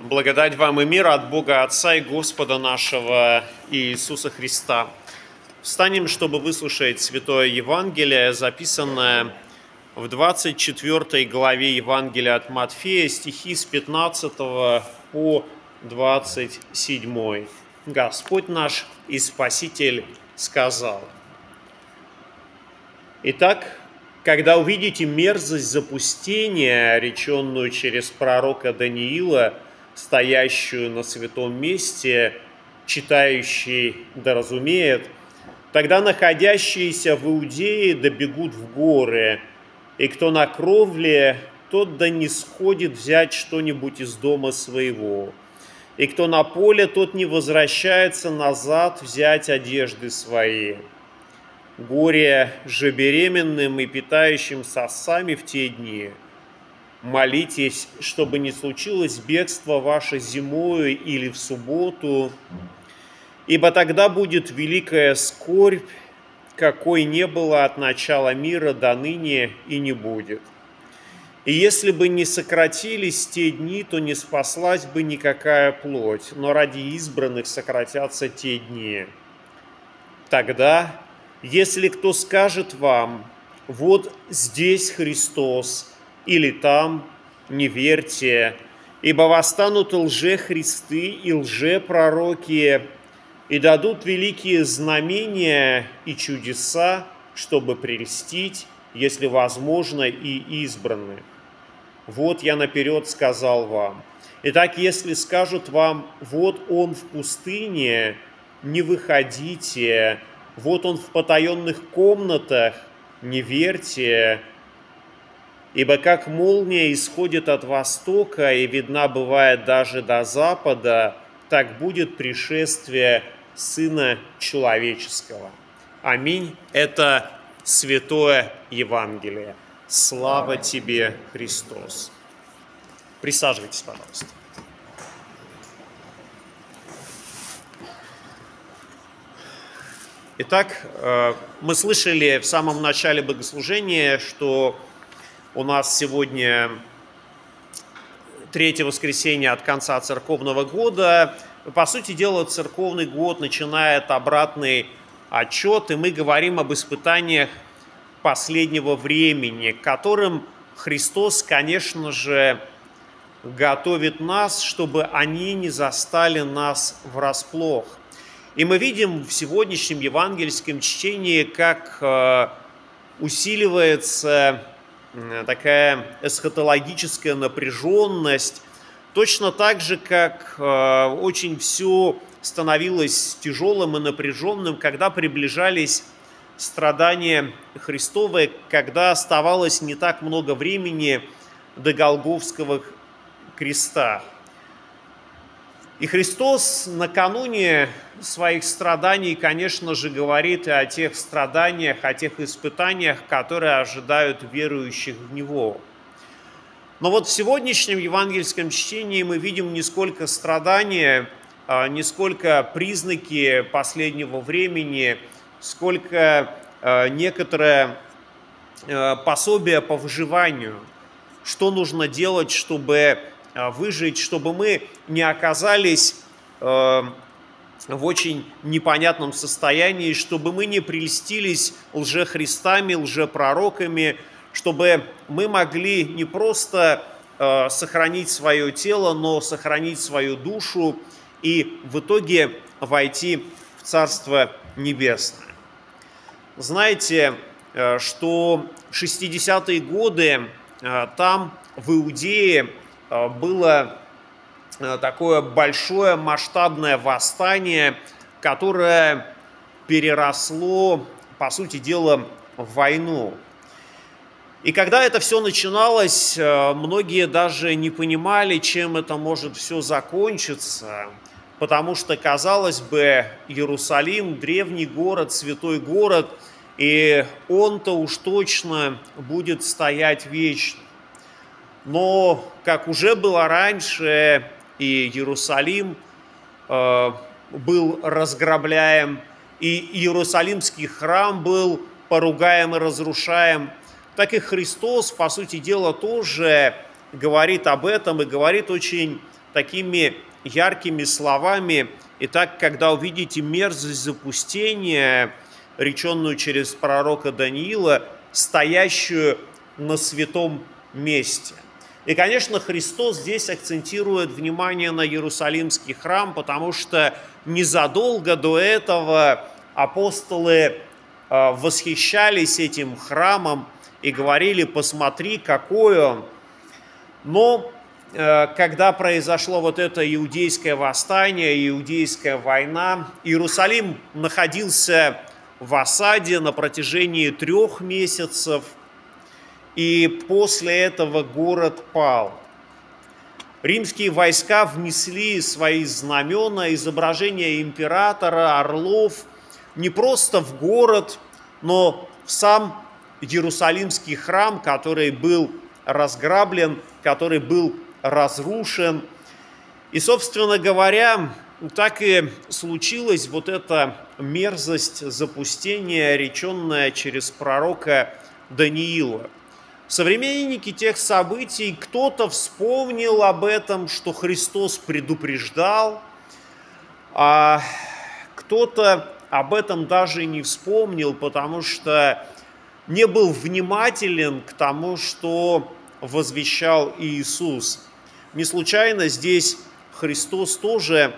Благодать вам и мир от Бога Отца и Господа нашего Иисуса Христа. Встанем, чтобы выслушать Святое Евангелие, записанное в 24 главе Евангелия от Матфея, стихи с 15 по 27. Господь наш и Спаситель сказал. Итак, когда увидите мерзость запустения, реченную через пророка Даниила – стоящую на святом месте, читающий да разумеет, тогда находящиеся в Иудее добегут в горы, и кто на кровле, тот да не сходит взять что-нибудь из дома своего. И кто на поле, тот не возвращается назад взять одежды свои. Горе же беременным и питающим сосами в те дни – Молитесь, чтобы не случилось бегство ваше зимою или в субботу, ибо тогда будет великая скорбь, какой не было от начала мира до ныне и не будет. И если бы не сократились те дни, то не спаслась бы никакая плоть, но ради избранных сократятся те дни. Тогда, если кто скажет вам, вот здесь Христос, или там, не верьте, ибо восстанут лже-христы и лже-пророки, и дадут великие знамения и чудеса, чтобы прельстить, если возможно, и избранных. Вот я наперед сказал вам. Итак, если скажут вам, вот он в пустыне, не выходите, вот он в потаенных комнатах, не верьте, Ибо как молния исходит от востока и видна бывает даже до запада, так будет пришествие Сына Человеческого. Аминь. Это Святое Евангелие. Слава тебе, Христос. Присаживайтесь, пожалуйста. Итак, э, мы слышали в самом начале богослужения, что у нас сегодня третье воскресенье от конца церковного года. По сути дела, церковный год начинает обратный отчет, и мы говорим об испытаниях последнего времени, которым Христос, конечно же, готовит нас, чтобы они не застали нас врасплох. И мы видим в сегодняшнем евангельском чтении, как э, усиливается такая эсхатологическая напряженность, точно так же, как э, очень все становилось тяжелым и напряженным, когда приближались страдания Христовы, когда оставалось не так много времени до Голговского креста. И Христос накануне своих страданий, конечно же, говорит и о тех страданиях, о тех испытаниях, которые ожидают верующих в Него. Но вот в сегодняшнем евангельском чтении мы видим не сколько страдания, а не сколько признаки последнего времени, сколько а, некоторое а, пособие по выживанию, что нужно делать, чтобы выжить, чтобы мы не оказались э, в очень непонятном состоянии, чтобы мы не прельстились лжехристами, лжепророками, чтобы мы могли не просто э, сохранить свое тело, но сохранить свою душу и в итоге войти в Царство Небесное. Знаете, э, что в 60-е годы там, в Иудее, было э, такое большое масштабное восстание, которое переросло, по сути дела, в войну. И когда это все начиналось, э, многие даже не понимали, чем это может все закончиться, потому что, казалось бы, Иерусалим, древний город, святой город, и он-то уж точно будет стоять вечно. Но, как уже было раньше, и Иерусалим э, был разграбляем, и Иерусалимский храм был поругаем и разрушаем, так и Христос, по сути дела, тоже говорит об этом и говорит очень такими яркими словами. Итак, когда увидите мерзость запустения, реченную через пророка Даниила, стоящую на святом месте. И, конечно, Христос здесь акцентирует внимание на Иерусалимский храм, потому что незадолго до этого апостолы э, восхищались этим храмом и говорили, посмотри, какой он. Но э, когда произошло вот это иудейское восстание, иудейская война, Иерусалим находился в осаде на протяжении трех месяцев, и после этого город пал. Римские войска внесли свои знамена, изображения императора, орлов, не просто в город, но в сам Иерусалимский храм, который был разграблен, который был разрушен. И, собственно говоря, так и случилась вот эта мерзость запустения, реченная через пророка Даниила. Современники тех событий, кто-то вспомнил об этом, что Христос предупреждал, а кто-то об этом даже не вспомнил, потому что не был внимателен к тому, что возвещал Иисус. Не случайно здесь Христос тоже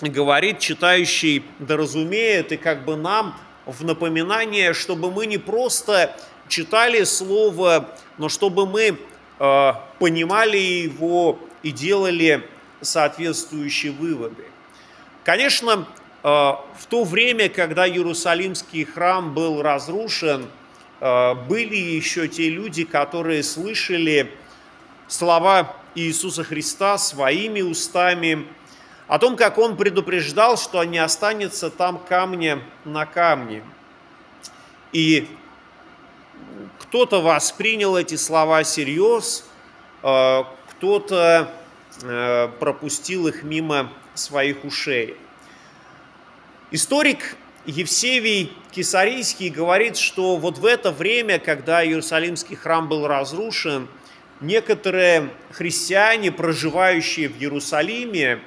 говорит, читающий да разумеет, и как бы нам в напоминание, чтобы мы не просто читали Слово, но чтобы мы э, понимали его и делали соответствующие выводы. Конечно, э, в то время, когда Иерусалимский храм был разрушен, э, были еще те люди, которые слышали слова Иисуса Христа своими устами, о том, как он предупреждал, что не останется там камня на камне. И кто-то воспринял эти слова всерьез, э, кто-то э, пропустил их мимо своих ушей. Историк Евсевий Кисарийский говорит, что вот в это время, когда Иерусалимский храм был разрушен, некоторые христиане, проживающие в Иерусалиме,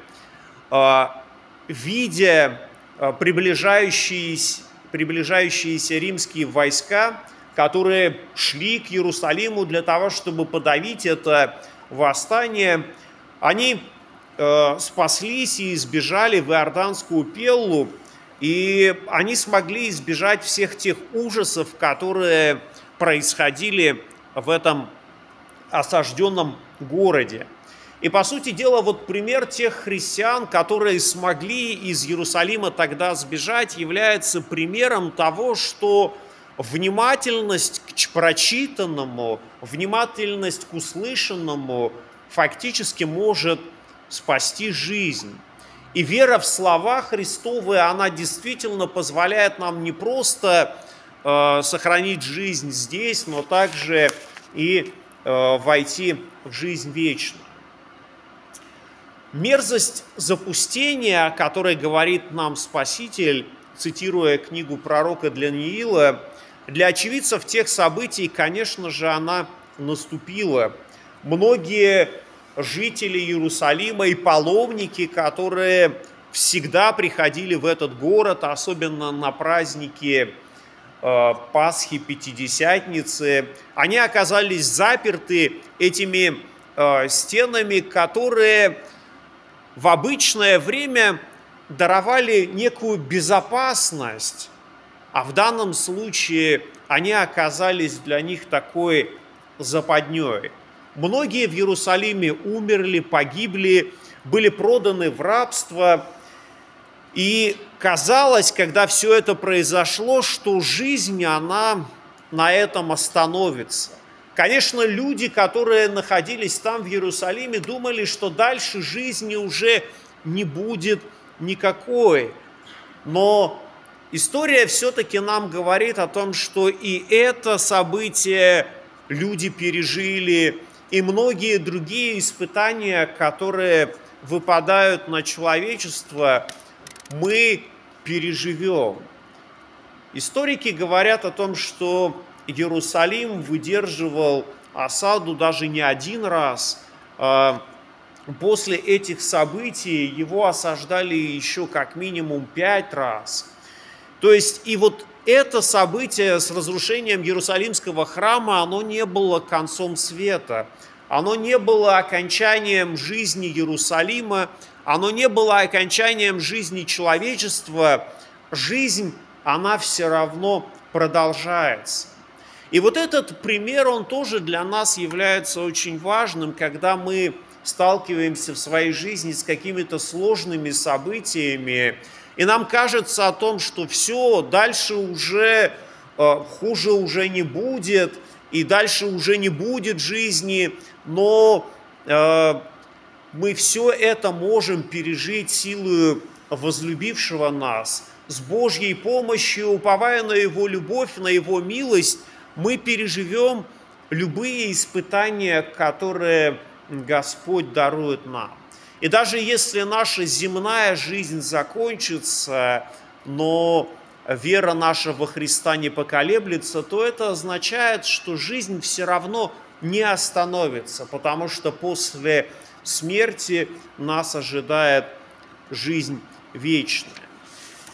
а, видя приближающиеся, приближающиеся римские войска, которые шли к Иерусалиму для того, чтобы подавить это восстание, они а, спаслись и избежали в Иорданскую Пеллу, и они смогли избежать всех тех ужасов, которые происходили в этом осажденном городе. И, по сути дела, вот пример тех христиан, которые смогли из Иерусалима тогда сбежать, является примером того, что внимательность к прочитанному, внимательность к услышанному фактически может спасти жизнь. И вера в слова Христовы, она действительно позволяет нам не просто э, сохранить жизнь здесь, но также и э, войти в жизнь вечную. Мерзость запустения, о которой говорит нам Спаситель, цитируя книгу пророка Даниила, для очевидцев тех событий, конечно же, она наступила. Многие жители Иерусалима и паломники, которые всегда приходили в этот город, особенно на праздники э, Пасхи, Пятидесятницы, они оказались заперты этими э, стенами, которые в обычное время даровали некую безопасность, а в данном случае они оказались для них такой западней. Многие в Иерусалиме умерли, погибли, были проданы в рабство. И казалось, когда все это произошло, что жизнь, она на этом остановится. Конечно, люди, которые находились там, в Иерусалиме, думали, что дальше жизни уже не будет никакой. Но история все-таки нам говорит о том, что и это событие люди пережили, и многие другие испытания, которые выпадают на человечество, мы переживем. Историки говорят о том, что Иерусалим выдерживал осаду даже не один раз. А, после этих событий его осаждали еще как минимум пять раз. То есть и вот это событие с разрушением Иерусалимского храма, оно не было концом света, оно не было окончанием жизни Иерусалима, оно не было окончанием жизни человечества. Жизнь, она все равно продолжается. И вот этот пример, он тоже для нас является очень важным, когда мы сталкиваемся в своей жизни с какими-то сложными событиями, и нам кажется о том, что все, дальше уже э, хуже уже не будет, и дальше уже не будет жизни, но э, мы все это можем пережить силой возлюбившего нас. С Божьей помощью, уповая на Его любовь, на Его милость, мы переживем любые испытания, которые Господь дарует нам. И даже если наша земная жизнь закончится, но вера наша во Христа не поколеблется, то это означает, что жизнь все равно не остановится, потому что после смерти нас ожидает жизнь вечная.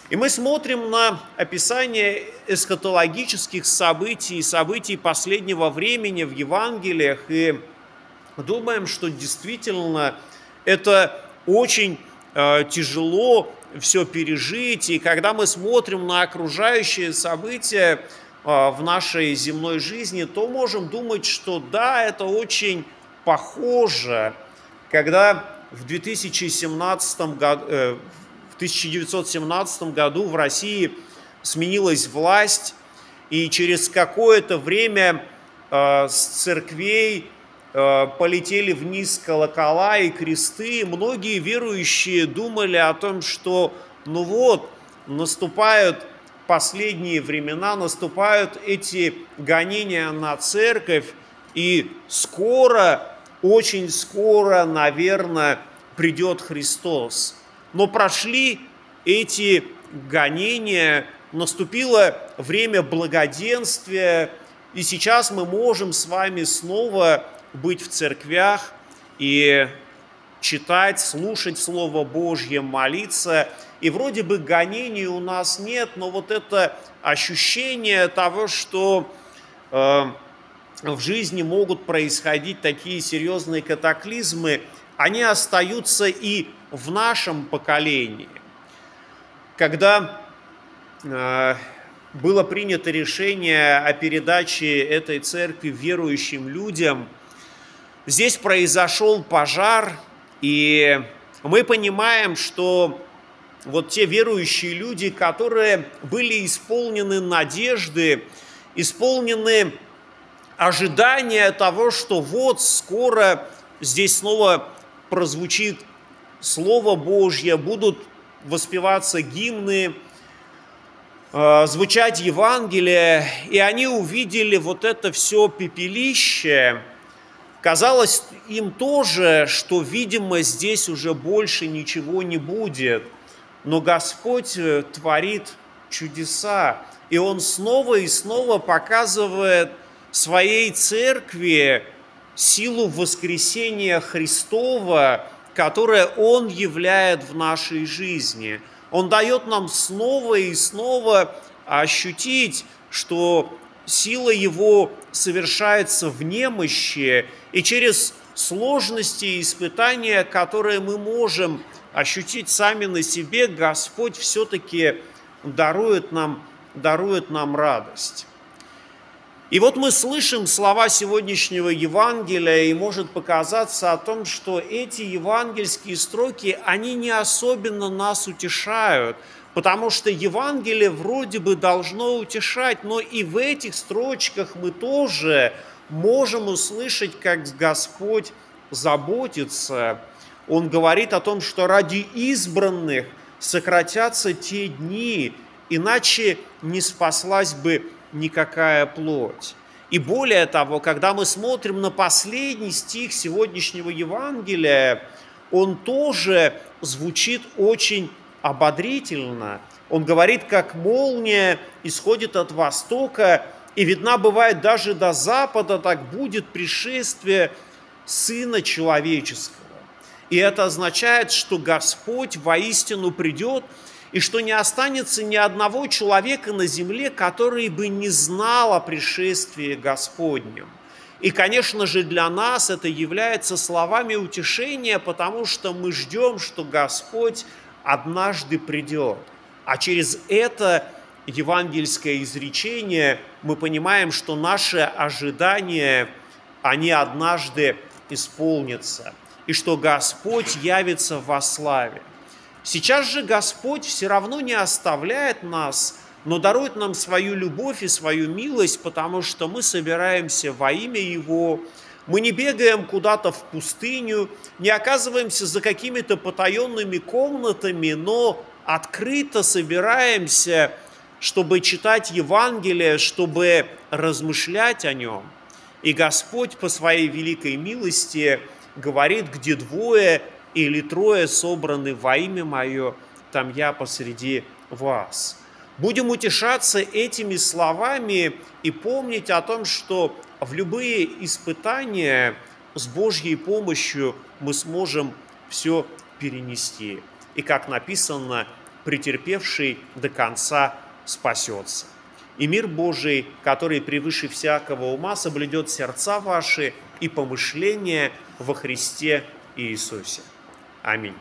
И мы смотрим на описание эсхатологических событий, событий последнего времени в Евангелиях и думаем, что действительно это очень э, тяжело все пережить. И когда мы смотрим на окружающие события э, в нашей земной жизни, то можем думать, что да, это очень похоже, когда в 2017 году, э, в 1917 году в России сменилась власть, и через какое-то время э, с церквей полетели вниз колокола и кресты. Многие верующие думали о том, что ну вот, наступают последние времена, наступают эти гонения на церковь, и скоро, очень скоро, наверное, придет Христос. Но прошли эти гонения, наступило время благоденствия, и сейчас мы можем с вами снова быть в церквях и читать, слушать Слово Божье, молиться. И вроде бы гонений у нас нет, но вот это ощущение того, что э, в жизни могут происходить такие серьезные катаклизмы, они остаются и в нашем поколении. Когда э, было принято решение о передаче этой церкви верующим людям – Здесь произошел пожар, и мы понимаем, что вот те верующие люди, которые были исполнены надежды, исполнены ожидания того, что вот скоро здесь снова прозвучит Слово Божье, будут воспеваться гимны, э, звучать Евангелие, и они увидели вот это все пепелище, Казалось им тоже, что, видимо, здесь уже больше ничего не будет. Но Господь э, творит чудеса, и Он снова и снова показывает своей церкви силу воскресения Христова, которое Он являет в нашей жизни. Он дает нам снова и снова ощутить, что сила Его совершается в немощи, и через сложности и испытания, которые мы можем ощутить сами на себе, Господь все-таки дарует нам, дарует нам радость. И вот мы слышим слова сегодняшнего Евангелия, и может показаться о том, что эти евангельские строки, они не особенно нас утешают – Потому что Евангелие вроде бы должно утешать, но и в этих строчках мы тоже можем услышать, как Господь заботится. Он говорит о том, что ради избранных сократятся те дни, иначе не спаслась бы никакая плоть. И более того, когда мы смотрим на последний стих сегодняшнего Евангелия, он тоже звучит очень ободрительно. Он говорит, как молния исходит от востока и видна бывает даже до запада, так будет пришествие Сына Человеческого. И это означает, что Господь воистину придет, и что не останется ни одного человека на земле, который бы не знал о пришествии Господнем. И, конечно же, для нас это является словами утешения, потому что мы ждем, что Господь однажды придет. А через это евангельское изречение мы понимаем, что наши ожидания, они однажды исполнятся, и что Господь явится во славе. Сейчас же Господь все равно не оставляет нас но дарует нам свою любовь и свою милость, потому что мы собираемся во имя Его, мы не бегаем куда-то в пустыню, не оказываемся за какими-то потаенными комнатами, но открыто собираемся, чтобы читать Евангелие, чтобы размышлять о нем. И Господь по своей великой милости говорит, где двое или трое собраны во имя Мое, там я посреди вас. Будем утешаться этими словами и помнить о том, что в любые испытания с Божьей помощью мы сможем все перенести. И как написано, претерпевший до конца спасется. И мир Божий, который превыше всякого ума, соблюдет сердца ваши и помышления во Христе Иисусе. Аминь.